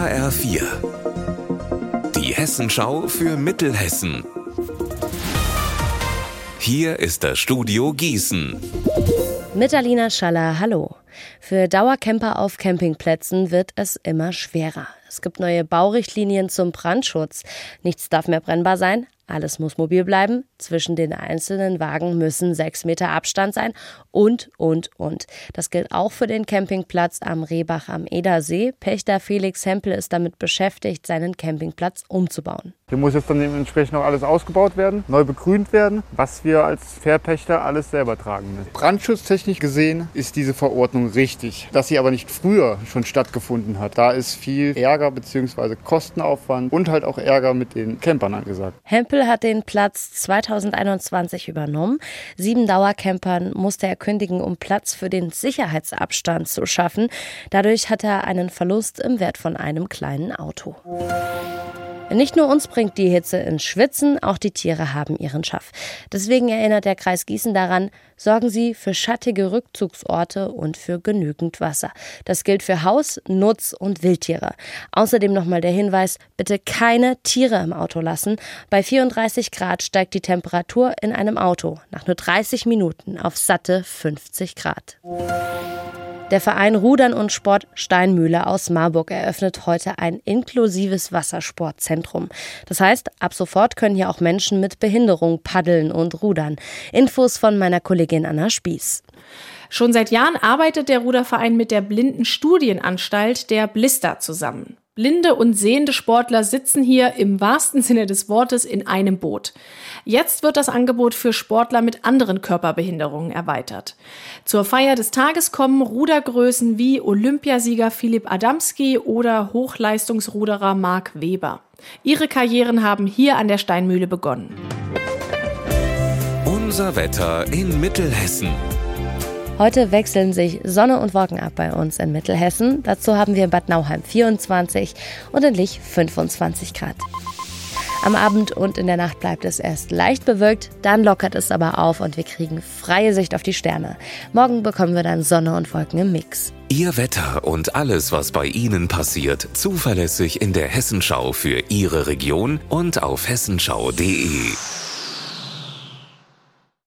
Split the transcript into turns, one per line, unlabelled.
HR4. Die Hessenschau für Mittelhessen. Hier ist das Studio Gießen.
Mit Alina Schaller, hallo. Für Dauercamper auf Campingplätzen wird es immer schwerer. Es gibt neue Baurichtlinien zum Brandschutz. Nichts darf mehr brennbar sein, alles muss mobil bleiben. Zwischen den einzelnen Wagen müssen sechs Meter Abstand sein und, und, und. Das gilt auch für den Campingplatz am Rehbach am Edersee. Pächter Felix Hempel ist damit beschäftigt, seinen Campingplatz umzubauen.
Hier muss jetzt dann dementsprechend noch alles ausgebaut werden, neu begrünt werden, was wir als Fährpächter alles selber tragen müssen. Brandschutztechnisch gesehen ist diese Verordnung richtig. Dass sie aber nicht früher schon stattgefunden hat, da ist viel Ärger bzw. Kostenaufwand und halt auch Ärger mit den Campern angesagt.
Hempel hat den Platz 2021 übernommen. Sieben Dauercampern musste er kündigen, um Platz für den Sicherheitsabstand zu schaffen. Dadurch hat er einen Verlust im Wert von einem kleinen Auto. Nicht nur uns bringt die Hitze ins Schwitzen, auch die Tiere haben ihren Schaff. Deswegen erinnert der Kreis Gießen daran, sorgen Sie für schattige Rückzugsorte und für genügend Wasser. Das gilt für Haus-, Nutz- und Wildtiere. Außerdem nochmal der Hinweis, bitte keine Tiere im Auto lassen. Bei 34 Grad steigt die Temperatur in einem Auto nach nur 30 Minuten auf satte 50 Grad. Der Verein Rudern und Sport Steinmühle aus Marburg eröffnet heute ein inklusives Wassersportzentrum. Das heißt, ab sofort können hier auch Menschen mit Behinderung paddeln und rudern. Infos von meiner Kollegin Anna Spieß.
Schon seit Jahren arbeitet der Ruderverein mit der Blinden Studienanstalt der Blister zusammen. Blinde und sehende Sportler sitzen hier im wahrsten Sinne des Wortes in einem Boot. Jetzt wird das Angebot für Sportler mit anderen Körperbehinderungen erweitert. Zur Feier des Tages kommen Rudergrößen wie Olympiasieger Philipp Adamski oder Hochleistungsruderer Marc Weber. Ihre Karrieren haben hier an der Steinmühle begonnen.
Unser Wetter in Mittelhessen.
Heute wechseln sich Sonne und Wolken ab bei uns in Mittelhessen. Dazu haben wir in Bad Nauheim 24 und in Lich 25 Grad. Am Abend und in der Nacht bleibt es erst leicht bewölkt, dann lockert es aber auf und wir kriegen freie Sicht auf die Sterne. Morgen bekommen wir dann Sonne und Wolken im Mix.
Ihr Wetter und alles, was bei Ihnen passiert, zuverlässig in der Hessenschau für Ihre Region und auf hessenschau.de.